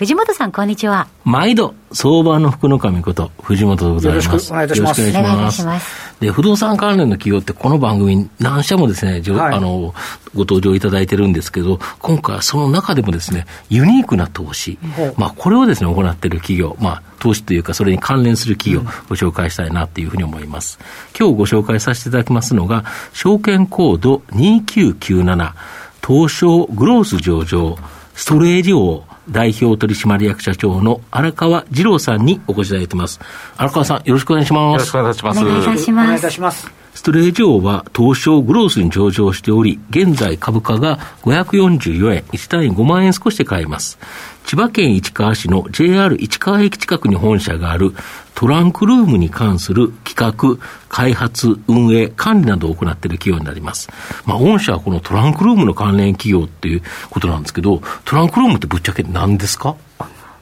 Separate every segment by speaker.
Speaker 1: 藤本さんこんにちは。
Speaker 2: 毎度相場の福の神こと藤本でございます。よろしくお願いいたします。
Speaker 1: お願いします。
Speaker 2: で不動産関連の企業ってこの番組何社もですね、はい、あのご登場いただいてるんですけど今回はその中でもですねユニークな投資、まあ、これをですね行っている企業、まあ、投資というかそれに関連する企業をご紹介したいなというふうに思います、今日ご紹介させていただきますのが証券コード2997東証グロース上場ストレージ王代表取締役社長の荒川二郎さんにお越しいただいてます。荒川さん、よろしくお願いします。よ
Speaker 3: ろしくお願いします。
Speaker 1: お願いします。お願いいたします。
Speaker 2: ストレージ王は東証グロースに上場しており、現在株価が544円、1単位5万円少しで買えます。千葉県市川市の JR 市川駅近くに本社があるトランクルームに関する企画、開発、運営、管理などを行っている企業になります。まあ、御社はこのトランクルームの関連企業っていうことなんですけど、トランクルームってぶっちゃけ何ですか？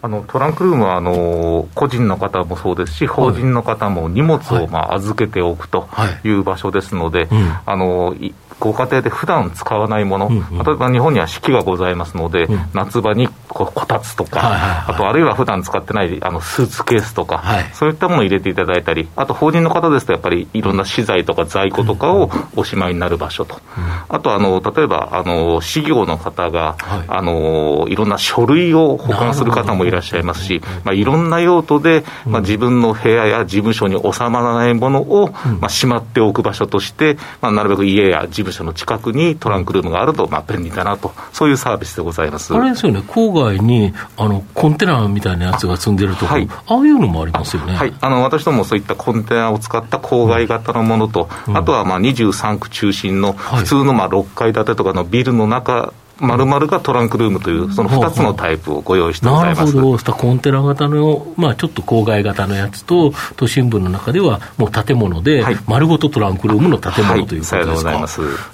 Speaker 3: あのトランクルームはあの個人の方もそうですし、法人の方も荷物をまあ預けておくとい。う場所ですので、あのご家庭で普段使わないもの、うんうん、例えば日本には四季がございますので、うん、夏場にここたつとか、はいはいはい、あとあるいは普段使ってないあのスーツケースとか、はい、そういったものを入れていただいたり、あと法人の方ですと、やっぱりいろんな資材とか在庫とかをおしまいになる場所と、うん、あとあの例えばあの事業の方が、はい、あのいろんな書類を保管する方もいらっしゃいますし、まあ、いろんな用途で、まあ、自分の部屋や事務所に収まらないものを、まあ、しまっておく場所として、まあ、なるべく家や事務所の近くにトランクルームがあると、まあ、便利だなと、そういうサービスでございます。
Speaker 2: あれですよね、郊外にあのコンテナみたいなやつが積んでるところ、はい、ああいうのもありますよね。
Speaker 3: はい、あの私どもそういったコンテナを使った郊外型のものと、うん、あとはまあ23区中心の普通のまあ6階建てとかのビルの中まるまるがトランクルームという、その2つのタイプをご用意してございます。
Speaker 2: なるほど、コンテナ型の、まあ、ちょっと郊外型のやつと、都心部の中ではもう建物で、丸ごとトランクルームの建物、はい、ということですか？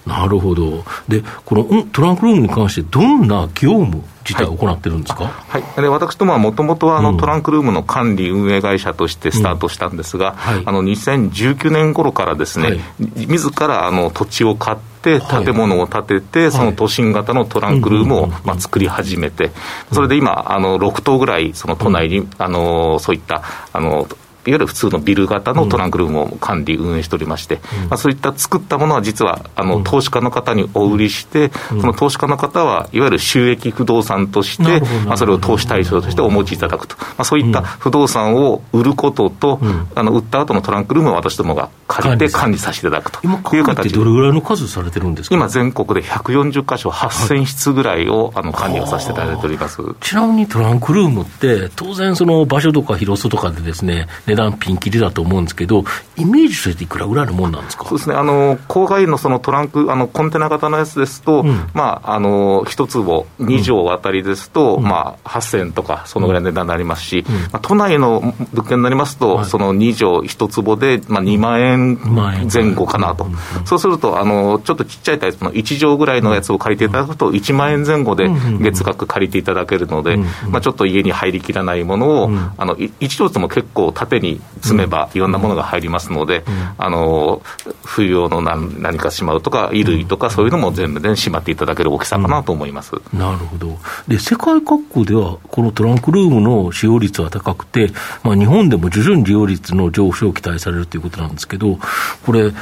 Speaker 2: なるほど。で、このトランクルームに関して、どんな業務自体を行ってるんですか、
Speaker 3: はい、はい、で私どもはもともとはあの、トランクルームの管理運営会社としてスタートしたんですが、うんはい、あの2019年頃からですね、はい、自らあの土地を買って、建物を建てて、その都心型のトランクルームをまあ作り始めて、それで今、あの6棟ぐらい、その都内に、あのそういったあのいわゆる普通のビル型のトランクルームを管理、運営しておりまして、うん、まあ、そういった作ったものは実はあの投資家の方にお売りして、うん、その投資家の方はいわゆる収益不動産として、まあ、それを投資対象としてお持ちいただくと、まあ、そういった不動産を売ることと、うん、あの売った後のトランクルームを私どもが借りて管理させて。いただくという形
Speaker 2: で。どれぐらいの数されてるんですか？
Speaker 3: 今、全国で140箇所、8000室ぐらいをあの管理をさせていただいております。
Speaker 2: ちなみにトランクルームって、当然、その場所とか広さとかでですね値段ピンキリだと思うんですけど、イメージとしていくらぐらいのもんなんですか？
Speaker 3: そうですね、あの郊外のそのトランク、あのコンテナ型のやつですと、うん、まあ、あの1坪2畳あたりですと、うん、まあ、8000とか、そのぐらいの値段になりますし、うん、まあ、都内の物件になりますと、はい、その2畳1坪で、まあ、2万円前後かなと、そうするとあの、ちょっとちっちゃいタイプの1畳ぐらいのやつを借りていただくと、1万円前後で月額借りていただけるので、まあ、ちょっと家に入りきらないものを、あの1畳でも結構縦に積めば、いろんなものが入りますので、あの冬用の何何かしまうとか、衣類とか、そういうのも全部でしまっていただける大きさかなと思います、
Speaker 2: なるほど。で、世界各国では、このトランクルームの使用率は高くて、まあ、日本でも徐々に利用率の上昇を期待されるということなんですけど、これ、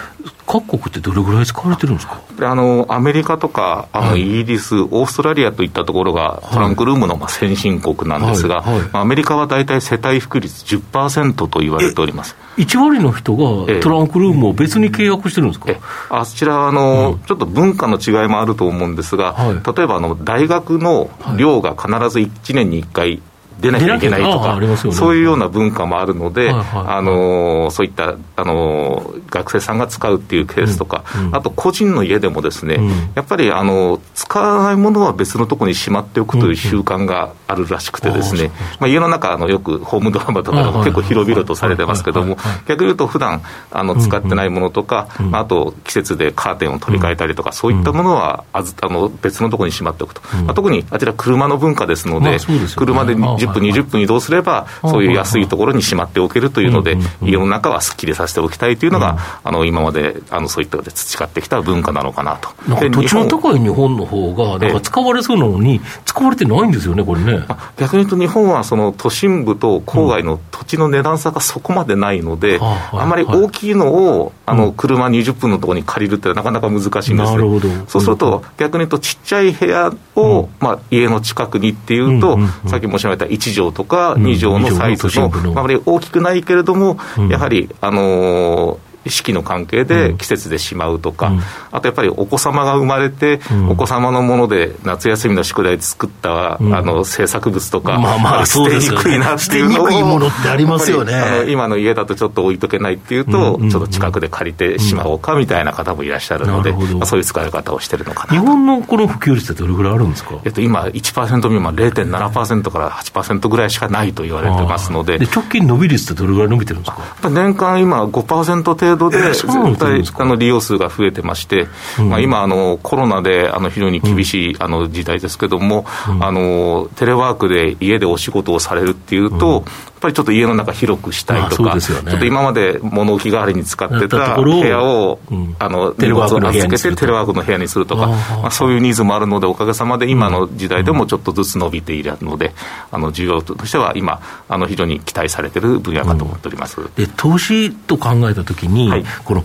Speaker 2: 各国ってどれぐらい使われてるんですか？
Speaker 3: あのアメリカとかあのイギリス、はい、オーストラリアといったところがトランクルームのまあ先進国なんですが、はい。はい、アメリカは大体世帯普及率10%と言われております。
Speaker 2: 1割の人がトランクルームを別に契約してるんですか、
Speaker 3: あちらあの、ちょっと文化の違いもあると思うんですが、例えばあの大学の寮が必ず1年に1回出なきゃいけないとか、ね、そういうような文化もあるので、あのそういったあの学生さんが使うっていうケースとか、うん。うん、あと個人の家でもですね、うん、やっぱりあの使わないものは別のところにしまっておくという習慣があるらしくてですね、まあ、家の中あのよくホームドラマとか結構広々とされてますけども、逆に言うと普段あの使ってないものとか、まあ、あと季節でカーテンを取り替えたりとか、そういったものはあずあの別のところにしまっておくと、まあ、特にあちら車の文化ですので、車で10分、20分移動すれば、そういう安いところにしまっておけるというので、家の中はすっきりさせておきたいというのが、あの今まであのそういったで培ってきた文化なのかなと。
Speaker 2: 土地の高い日本の方が、なんか使われそうなのに、使われてないんですよね、これね。
Speaker 3: 逆に言うと、日本はその都心部と郊外の土地の値段差がそこまでないので、あまり大きいのをあの車20分のところに借りるってなかなか難しいんですね。そうすると、逆に言うと、ちっちゃい部屋を、まあ、家の近くにっていうと、さっき申し上げた1畳とか2畳のサイズの、あまり大きくないけれども、やはり、あのー四季の関係で季節でしまうとか、うん、あとやっぱりお子様が生まれて、うん、お子様のもので夏休みの宿題で作った、うん、あの制作物とか、
Speaker 2: まあまあ、捨てにくいなっていうのを、いものってありますよね。
Speaker 3: あの今の家だとちょっと置いとけないっていうと、ちょっと近くで借りてしまおうかみたいな方もいらっしゃるので、まあ、そういう使い方をしてるのかな
Speaker 2: 日本のこの普及率ってどれぐらいあるんですか、
Speaker 3: えっと、今、1%未満、0.7%から8%ぐらいしかないと言われてますので、
Speaker 2: で直近伸び率ってどれぐらい伸びてるんですか？
Speaker 3: 年間今5%程度で、絶対あの利用数が増えてまして、うん、まあ、今あの、コロナであの非常に厳しい、あの時代ですけども、うん、あの、テレワークで家でお仕事をされるっていうと、ぱりちょっと家の中広くしたいとか、ね、ちょっと今まで物置代わりに使ってた部屋を、うん、あの荷物を預けてテレワークの部屋にするとか、まあ、そういうニーズもあるので、おかげさまで今の時代でもちょっとずつ伸びているので、あの需要としては今、あの非常に期待されている分野かと思っております、うん、
Speaker 2: で投資と考えたときに、はい、この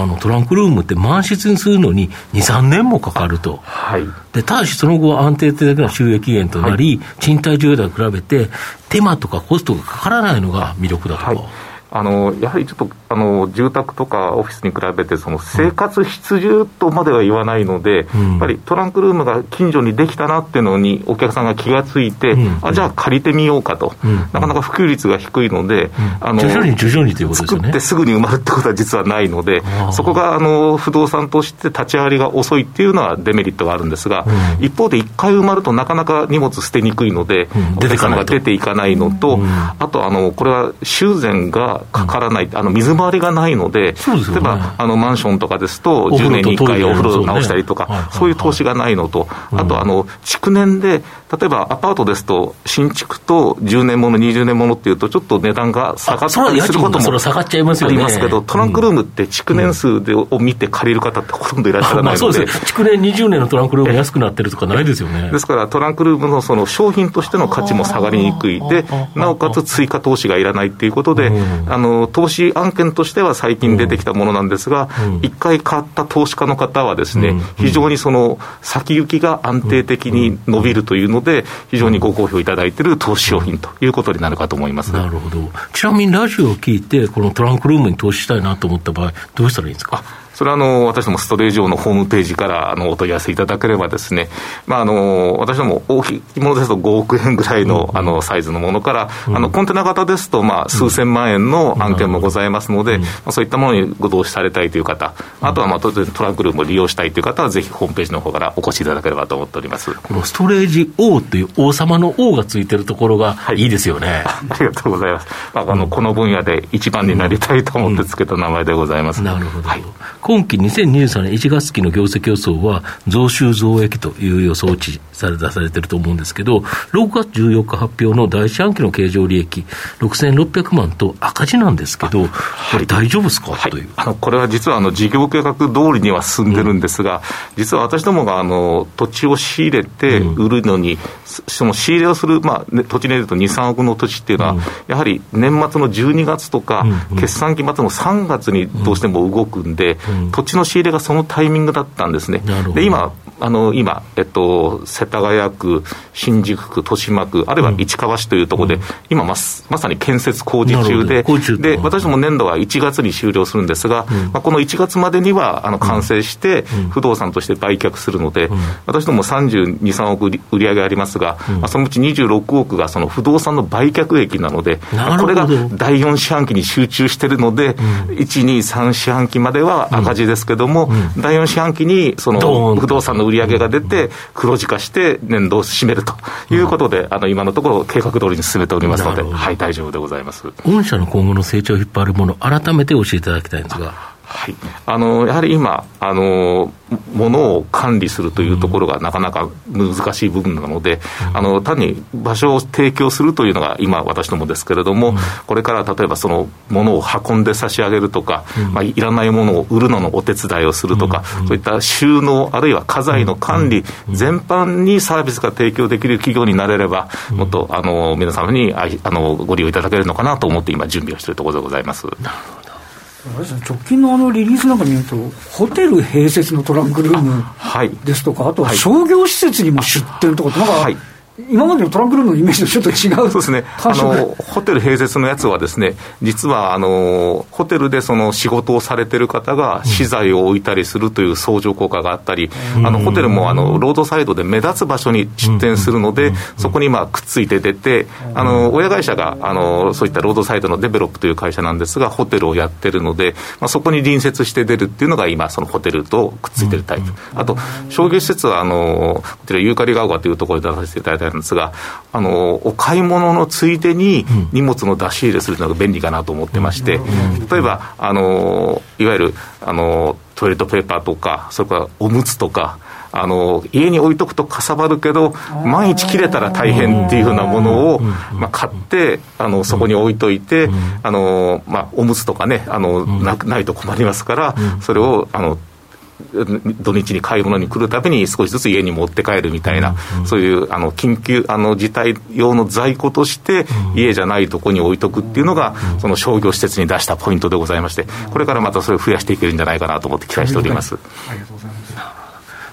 Speaker 2: あのトランクルームって満室にするのに2、3年もかかると、はい、でただしその後、安定的な収益源となり、はい、賃貸需要と比べて、手間とかコストがかからないのが魅力だと。か。はい
Speaker 3: あのやはりちょっとあの住宅とかオフィスに比べてその生活必需とまでは言わないので、うん、やっぱりトランクルームが近所にできたなっていうのにお客さんが気がついて、うん、あじゃあ借りてみようかと、うん、なかなか普及率が低いので、
Speaker 2: あの徐々に徐々にということですね。
Speaker 3: 作ってすぐに埋まるってことは実はないので、そこがあの不動産として立ち上がりが遅いっていうのはデメリットがあるんですが、一方で1回埋まるとなかなか荷物捨てにくいので、お客さんが出ていかないのと、あとあのこれは修繕がかからない、あの水回りがないので、でね、例えばあのマンションとかですと、10年に1回お風呂直したりとか、そういう投資がないのと、あとあの、築年で、例えばアパートですと、新築と10年もの、20年ものっていうと、ちょっと値段が下がったりすることもありますけど、トランクルームって築年数でを見て借りる方ってほとんどいらっしゃらないので、
Speaker 2: 築年20年のトランクルーム安くなってるとかないですよね。
Speaker 3: ですから、トランクルームのその商品としての価値も下がりにくい。で、なおかつ追加投資がいらないっていうことで、あの投資案件としては最近出てきたものなんですが、一、回買った投資家の方はですね、非常にその先行きが安定的に伸びるというので、非常にご好評いただいている投資商品ということになるかと思います。
Speaker 2: なるほど。ちなみにラジオを聞いて、このトランクルームに投資したいなと思った場合、どうしたらいいんですか？
Speaker 3: それはあの私どもストレージ上のホームページからあのお問い合わせいただければですね、まあ、あの私ども大きいものですと5億円ぐらいの,、あのサイズのものから、あのコンテナ型ですと、まあ、数千万円の案件もございますので、まあ、そういったものにご投資されたいという方、あとはまあ当然トランクルームを利用したいという方は、ぜひホームページの方からお越しいただければと思っております。
Speaker 2: このストレージ王という王様の王がついてるところがい。いですよね、
Speaker 3: はい、ありがとうございます、まあ、あのこの分野で一番になりたいと思ってつけた名前でございます。
Speaker 2: なるほど、はい、今期2023 23年1月期の業績予想は、増収増益という予想値され出されてると思うんですけど、6月14日発表の第一半期の経常利益、6600万と赤字なんですけど、これ、大丈夫ですか、はい、という。
Speaker 3: あのこれは実はあの事業計画通りには進んでるんですが、うん、実は私どもがあの土地を仕入れて売るのに、うん、その仕入れをする、まあ、土地でいうと2、3億の土地っていうのは、うん、やはり年末の12月とか、決算期末の3月にどうしても動くんで、土地の仕入れがそのタイミングだったんですね。で今あの今、えっと、世田谷区、新宿区、豊島区、あるいは市川市というところで、うん、今ま、まさに建設工事中で、で私ども年度は1月に終了するんですが、うん、まあ、この1月までにはあの完成して、不動産として売却するので、私ども32、3億売り上げありますが、まあ、そのうち26億がその不動産の売却益なので、これが第4四半期に集中しているので、1、2、3四半期までは赤字ですけども、第4四半期にその不動産の売り上げが出て、黒字化して年度を締めるということで、あの今のところ、計画通りに進めておりますので、はい、大丈夫でございます。
Speaker 2: 御社の今後の成長を引っ張るもの、改めて教えていただきたいんですが。
Speaker 3: はい、あのやはり今あの、ものを管理するというところがなかなか難しい部分なので、うん、あの単に場所を提供するというのが今、私どもですけれども、うん、これから例えばそのものを運んで差し上げるとか、うん、まあ、いらないものを売るののお手伝いをするとか、そういった収納、あるいは家財の管理全般にサービスが提供できる企業になれれば、もっとあの皆様にあのご利用いただけるのかなと思って、今、準備をしているところでございます。
Speaker 4: 直近のあのリリースなんか見ると、ホテル併設のトランクルームですとか、あとは商業施設にも出店とかって、なんか、今までのトランクルームのイメージとちょっと違う。
Speaker 3: そうですね。あのホテル併設のやつはですね実はあのホテルでその仕事をされてる方が資材を置いたりするという相乗効果があったり、うん、あのホテルもあのロードサイドで目立つ場所に出店するので、うん、そこにまあくっついて出て、あの親会社があのそういったロードサイドのデベロップという会社なんですがホテルをやってるので、まあ、そこに隣接して出るっていうのが今そのホテルとくっついてるタイプ、あと商業施設はあのこちらユーカリガ丘というところで出させていただいたんですがあのお買い物のついでに荷物の出し入れするのが便利かなと思ってまして、例えばあのいわゆるあのトイレットペーパーとかそれからおむつとかあの家に置いとくとかさばるけど万一切れたら大変っていうふうなものを、まあ、買ってあのそこに置いといて、あのまあ、おむつとかねあのなないと困りますからそれをあの土日に買い物に来るたびに少しずつ家に持って帰るみたいな、うんうん、そういうあの緊急あの事態用の在庫として、家じゃないとこに置いとくっていうのが、その商業施設に出したポイントでございまして、これからまたそれを増やしていけるんじゃないかなと思って期待しております。ありがとうございます。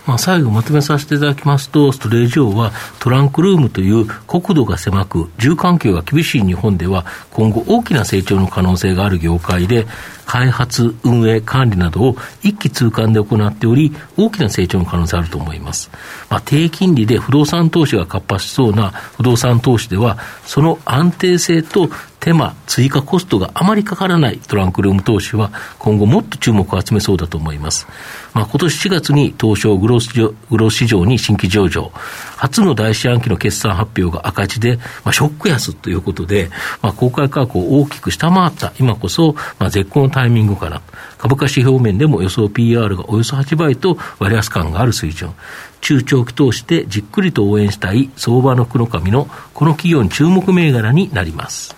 Speaker 2: まあ、最後まとめさせていただきますと、ストレージ王はトランクルームという国土が狭く、住環境が厳しい日本では、今後大きな成長の可能性がある業界で、開発、運営、管理などを一気通貫で行っており、大きな成長の可能性あると思います。まあ、低金利で不動産投資が活発しそうな不動産投資では、その安定性と手間、追加コストがあまりかからないトランクルーム投資は、今後もっと注目を集めそうだと思います。まあ、今年4月に東証グロー市場に新規上場、初の第四半期の決算発表が赤字で、まあ、ショック安ということで、まあ、公開価格を大きく下回った今こそ、まあ、絶好のタイミングかな。株価指標面でも予想 PR がおよそ8倍と割安感がある水準。中長期投資でじっくりと応援したい相場の黒髪のこの企業に注目銘柄になります。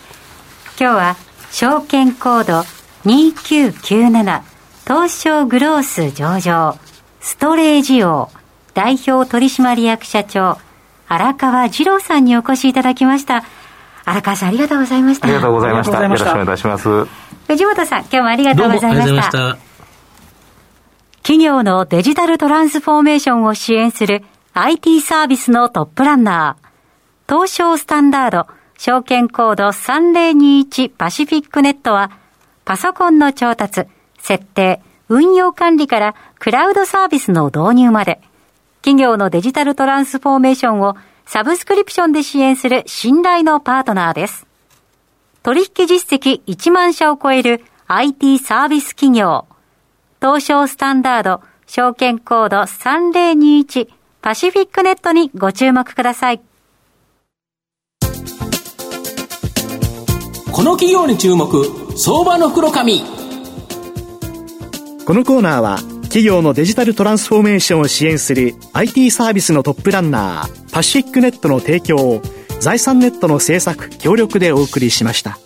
Speaker 1: 今日は証券コード2997東証グロース上場ストレージ王代表取締役社長荒川二郎さんにお越しいただきました荒川さんありがとうございました。
Speaker 3: ありがとうございました。よろしくお願いします。
Speaker 1: 藤本さん今日もありがとうございました。企業のデジタルトランスフォーメーションを支援する IT サービスのトップランナー東証スタンダード証券コード3021パシフィックネットはパソコンの調達設定運用管理からクラウドサービスの導入まで、企業のデジタルトランスフォーメーションをサブスクリプションで支援する信頼のパートナーです。取引実績1万社を超える IT サービス企業、東証スタンダード証券コード3021パシフィックネットにご注目ください。
Speaker 5: この企業に注目、相場の袋紙。
Speaker 6: このコーナーは企業のデジタルトランスフォーメーションを支援する IT サービスのトップランナーパシフィックネットの提供を財産ネットの制作協力でお送りしました。